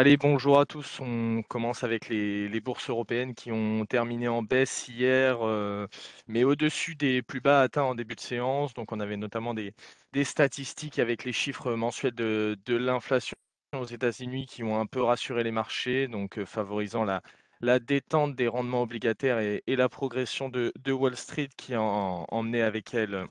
Allez, bonjour à tous. On commence avec les, bourses européennes qui ont terminé en baisse hier, euh, mais au-dessus des plus bas atteints en début de séance. Donc, on avait notamment des, statistiques avec les chiffres mensuels de, l'inflation aux États-Unis qui ont un peu rassuré les marchés, donc euh, favorisant la, détente des rendements obligataires et, la progression de, Wall Street qui a en- emmené avec elle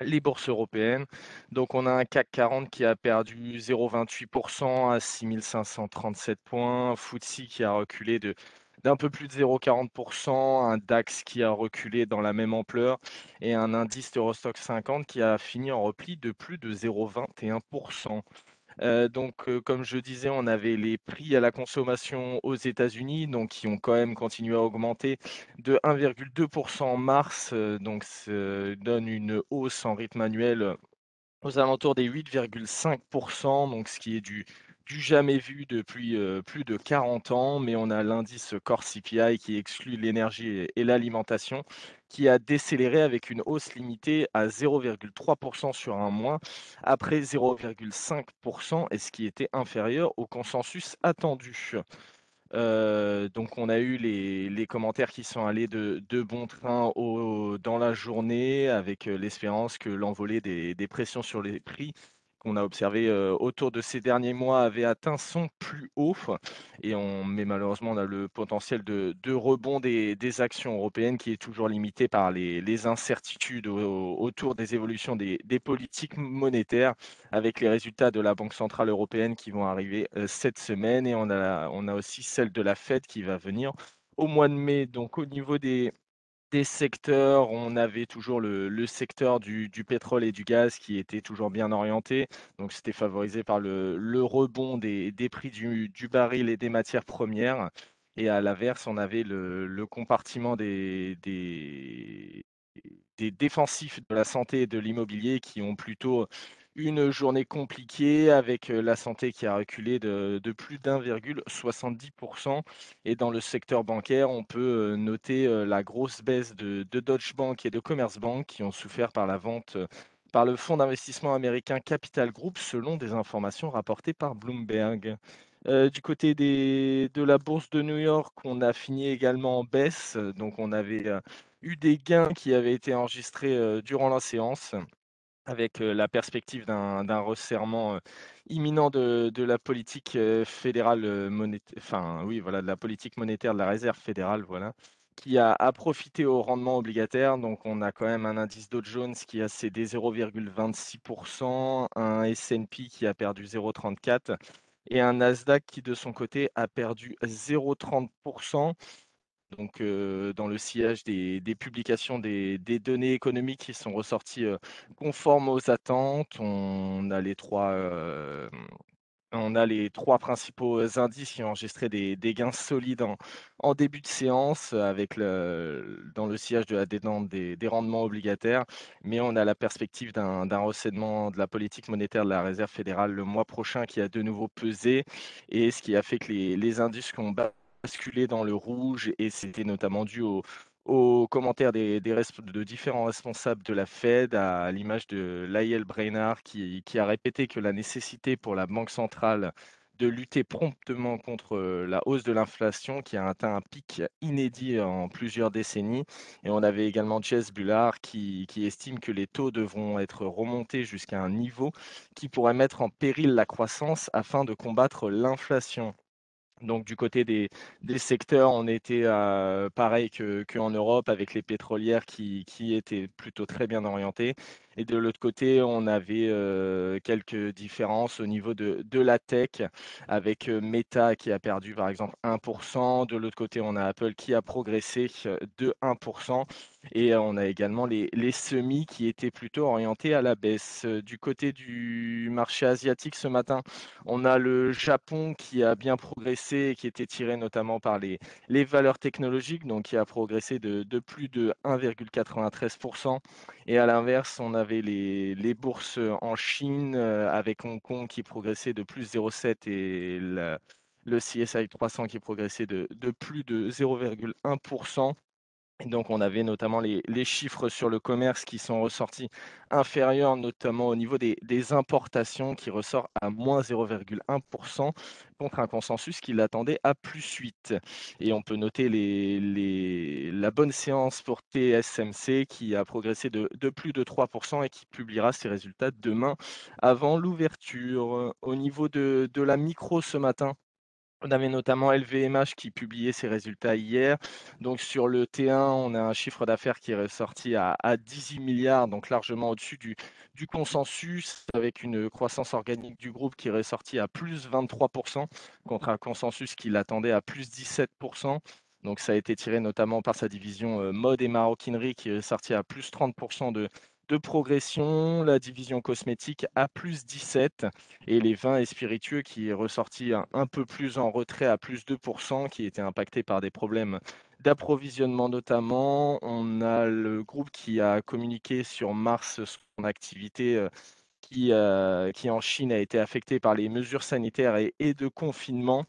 les bourses européennes. Donc on a un CAC 40 qui a perdu 0,28% à 6537 points, FTSE qui a reculé de d'un peu plus de 0,40%, un DAX qui a reculé dans la même ampleur et un indice Eurostock 50 qui a fini en repli de plus de 0,21%. Donc, comme je disais, on avait les prix à la consommation aux États-Unis, donc qui ont quand même continué à augmenter de 1,2 en mars, donc ce donne une hausse en rythme annuel, aux alentours des 8,5 donc ce qui est du du jamais vu depuis, heu, plus de 40 ans. Mais on a l'indice Core CPI qui exclut l'énergie et l'alimentation, qui a décéléré avec une hausse limitée à 0,3% sur un mois, après 0,5 et ce qui était inférieur au consensus attendu. Heu, donc on a eu les commentaires qui sont allés de bon train dans la journée avec, heu, l'espérance que l'envolée des pressions sur les prix qu'on a observé, autour de ces derniers mois avait atteint son plus haut et on mais malheureusement on a le potentiel de rebond des actions européennes qui est toujours limité par les incertitudes au autour des évolutions des politiques monétaires avec les résultats de la Banque centrale européenne qui vont arriver, cette semaine et on a on a aussi celle de la Fed qui va venir au mois de mai. Donc au niveau des des secteurs, on avait toujours le secteur du pétrole et du gaz qui était toujours bien orienté. Donc c'était favorisé par le rebond des prix du baril et des matières premières et à l'inverse, on avait le compartiment des défensifs de la santé et de l'immobilier qui ont plutôt une journée compliquée avec, la santé qui a reculé de de plus d'1,70. Et dans le secteur bancaire, on peut, noter, la grosse baisse de de Deutsche Bank et de Commerzbank qui ont souffert par la vente, par le fonds d'investissement américain Capital Group, selon des informations rapportées par Bloomberg. Du côté des de la bourse de New York, on a fini également en baisse, donc on avait, eu des gains qui avaient été enregistrés, durant la séance avec, la perspective d'un resserrement, imminent de la politique, fédérale, heu, monét enfin oui, voilà, de la politique monétaire de la réserve fédérale, voilà, qui a a profité au rendement obligataire. Donc on a quand même un indice Dow Jones qui a cédé 0,26% un S&P qui a perdu 0,34% et un Nasdaq qui, de son côté, a perdu 0,30 donc, dans le sillage des publications des données économiques qui sont ressorties, conformes aux attentes. On a les 3, hem, on a les 3 principaux indices qui ont enregistré des gains solides en début de séance, avec le dans le sillage de la détente des rendements obligataires. Mais on a la perspective d'un resserrement de la politique monétaire de la réserve fédérale le mois prochain qui a de nouveau pesé et ce qui a fait que les les indices ont basculé dans le rouge et c'était notamment dû aux aux commentaires des de différents responsables de la Fed, à l'image de Lael Brainard qui a répété que la nécessité pour la banque centrale de lutter promptement contre, la hausse de l'inflation qui a atteint un pic inédit en plusieurs décennies et on avait également Jess Bullard qui estime que les taux devront être remontés jusqu'à un niveau qui pourrait mettre en péril la croissance afin de combattre l'inflation. Donc du côté des secteurs, on était, pareil que qu'en Europe avec les pétrolières qui étaient plutôt très bien orientées et de l'autre côté, on avait, heu, quelques différences au niveau de de la tech avec, heu, Meta qui a perdu par exemple 1 De l'autre côté, on a Apple qui a progressé, heu, de 1% et on a également les les semis qui étaient plutôt orientés à la baisse. Du côté du marché asiatique ce matin, on a le Japon qui a bien progressé et qui était tiré notamment par les les valeurs technologiques, donc qui a progressé de de plus de 1,93 et à l'inverse, on avait les les bourses, en Chine, avec Hong Kong qui progressait de plus 0,7 et la le CSI 300 qui progressait de de plus de 0,1 Et donc, on avait notamment les chiffres sur le commerce qui sont ressortis inférieurs, notamment au niveau des importations qui ressort à -0,1 contre un consensus qui l'attendait à +8 et on peut noter la bonne séance pour TSMC qui a progressé de plus de 3% et qui publiera ses résultats demain avant l'ouverture. Au niveau de la micro ce matin, on avait notamment LVMH qui publiait ses résultats hier. Donc sur le T1, on a un chiffre d'affaires qui est ressorti à, à 18 milliards, donc largement au-dessus du, du consensus, avec une croissance organique du groupe qui est ressortie à plus 23%, contre un consensus qui l'attendait à plus 17%. Donc ça a été tiré notamment par sa division euh, mode et maroquinerie qui est sortie à plus 30% de, de progression, la division cosmétique à plus 17 et les vins et spiritueux qui est ressorti un, peu plus en retrait à plus 2%, qui était impacté par des problèmes d'approvisionnement notamment. On a le groupe qui a communiqué sur mars son activité euh, qui, euh, qui en Chine a été affectée par les mesures sanitaires et de confinement.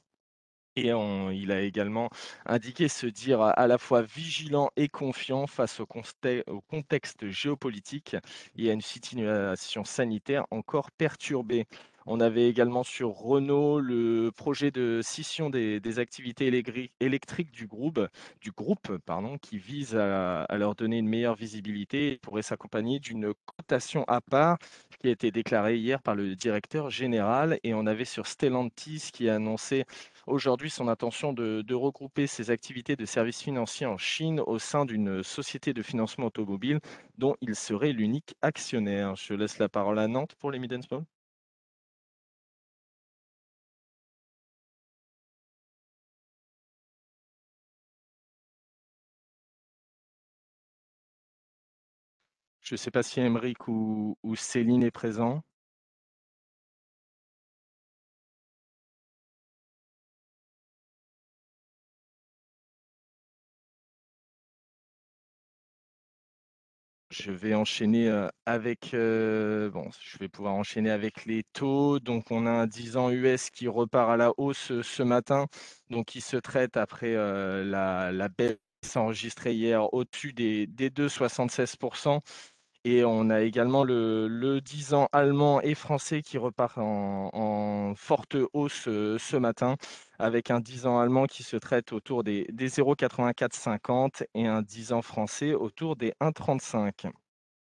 Et il a également indiqué se dire à la fois vigilant et confiant face au contexte géopolitique et à une situation sanitaire encore perturbée. On avait également sur Renault le projet de scission des activités électriques du groupe pardon, qui vise à leur donner une meilleure visibilité et pourrait s'accompagner d'une cotation à part qui a été déclarée hier par le directeur général. Et on avait sur Stellantis qui a annoncé aujourd'hui son intention de, regrouper ses activités de services financiers en Chine au sein d'une société de financement automobile dont il serait l'unique actionnaire. Je laisse la parole à Nantes pour les mid. Je ne sais pas si Aymeric ou, ou Céline est présent. Je vais enchaîner, avec, bon, je vais pouvoir enchaîner avec les taux. Donc on a un 10 ans US qui repart à la hausse, ce matin, donc qui se traite après, la baisse enregistrée hier au-dessus des des 2,76% et on a également le le 10 ans allemand et français qui repart en en forte hausse, ce matin, avec un 10 ans allemand qui se traite autour des des 0,8450 et un 10 ans français autour des 1,35.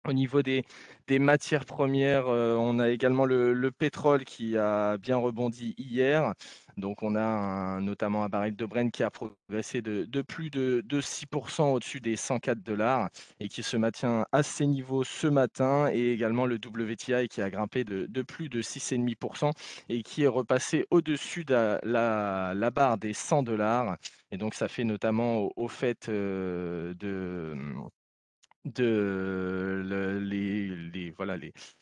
Au niveau des matières premières, heu, on a également le le pétrole qui a bien rebondi hier. Donc on a notamment un baril de Brent qui a progressé de plus de de 6% au-dessus des 104 et qui se maintient à ces niveaux ce matin et également le WTI qui a grimpé de de plus de 6,5% et qui est repassé au-dessus de la barre des 100 et donc ça fait notamment au fait, heu, de,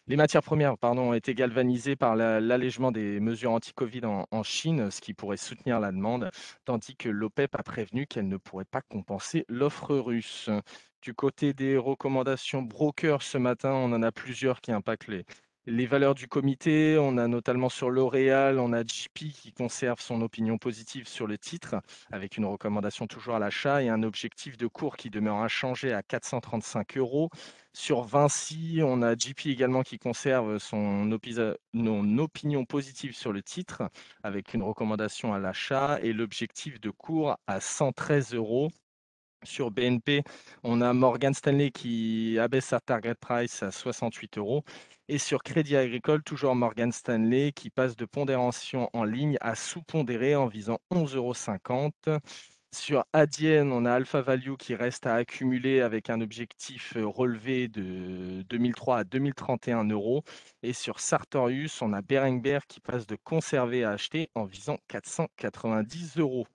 les matières premières, ont été galvanisées par la l'allègement des mesures anti-Covid en en Chine, ce qui pourrait soutenir la demande, tandis que l'OPEP a prévenu qu'elle ne pourrait pas compenser l'offre russe. Du côté des recommandations brokers ce matin, on en a plusieurs qui impactent les les valeurs du comité. On a notamment sur L'Oréal, on a JP qui conserve son opinion positive sur le titre avec une recommandation toujours à l'achat et un objectif de cours qui demeure inchangé à 435 euros. Sur Vinci, on a JP également qui conserve son, opinion positive sur le titre avec une recommandation à l'achat et l'objectif de cours à 113 euros. Sur BNP, on a Morgan Stanley qui abaisse sa target price à 68 euros. Et sur Crédit Agricole, toujours Morgan Stanley qui passe de pondération en ligne à sous-pondéré en visant 11,50 euros. Sur Adyen, on a Alpha Value qui reste à accumuler avec un objectif relevé de 2003 à 2031 euros. Et sur Sartorius, on a Berenberg qui passe de conserver à acheter en visant 490 euros.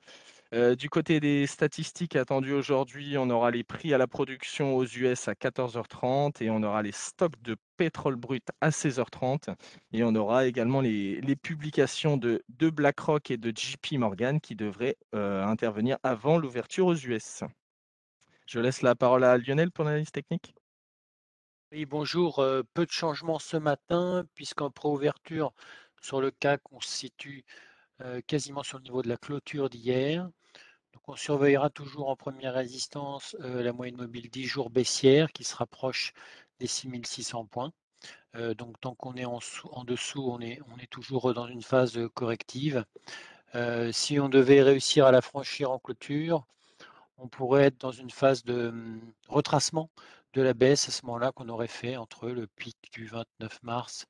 Du côté des statistiques attendues aujourd'hui, on aura les prix à la production aux US à 14:30 et on aura les stocks de pétrole brut à 16:30 et on aura également les publications de BlackRock et de JP Morgan qui devraient, intervenir avant l'ouverture aux US. Je laisse la parole à Lionel pour l'analyse technique. Oui, bonjour. peu de changements ce matin, puisqu'en préouverture, sur le CAC, on se situe euh, quasiment sur le niveau de la clôture d'hier. On surveillera toujours en première résistance, heu, la moyenne mobile 10 jours baissière qui se rapproche des 6 600 points. Heu, donc tant qu'on est en sous en dessous, on est toujours dans une phase, corrective. Si on devait réussir à la franchir en clôture, on pourrait être dans une phase de, mmh, retracement de la baisse à ce moment-là qu'on aurait fait entre le pic du 29 mars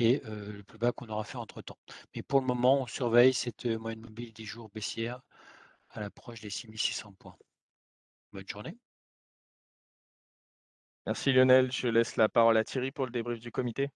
et le plus bas qu'on aura fait entre-temps. Mais pour le moment, on surveille cette, moyenne mobile 10 jours baissière à l'approche des 6 600 points. Bonne journée. Merci Lionel, je laisse la parole à Thierry pour le débrief du comité.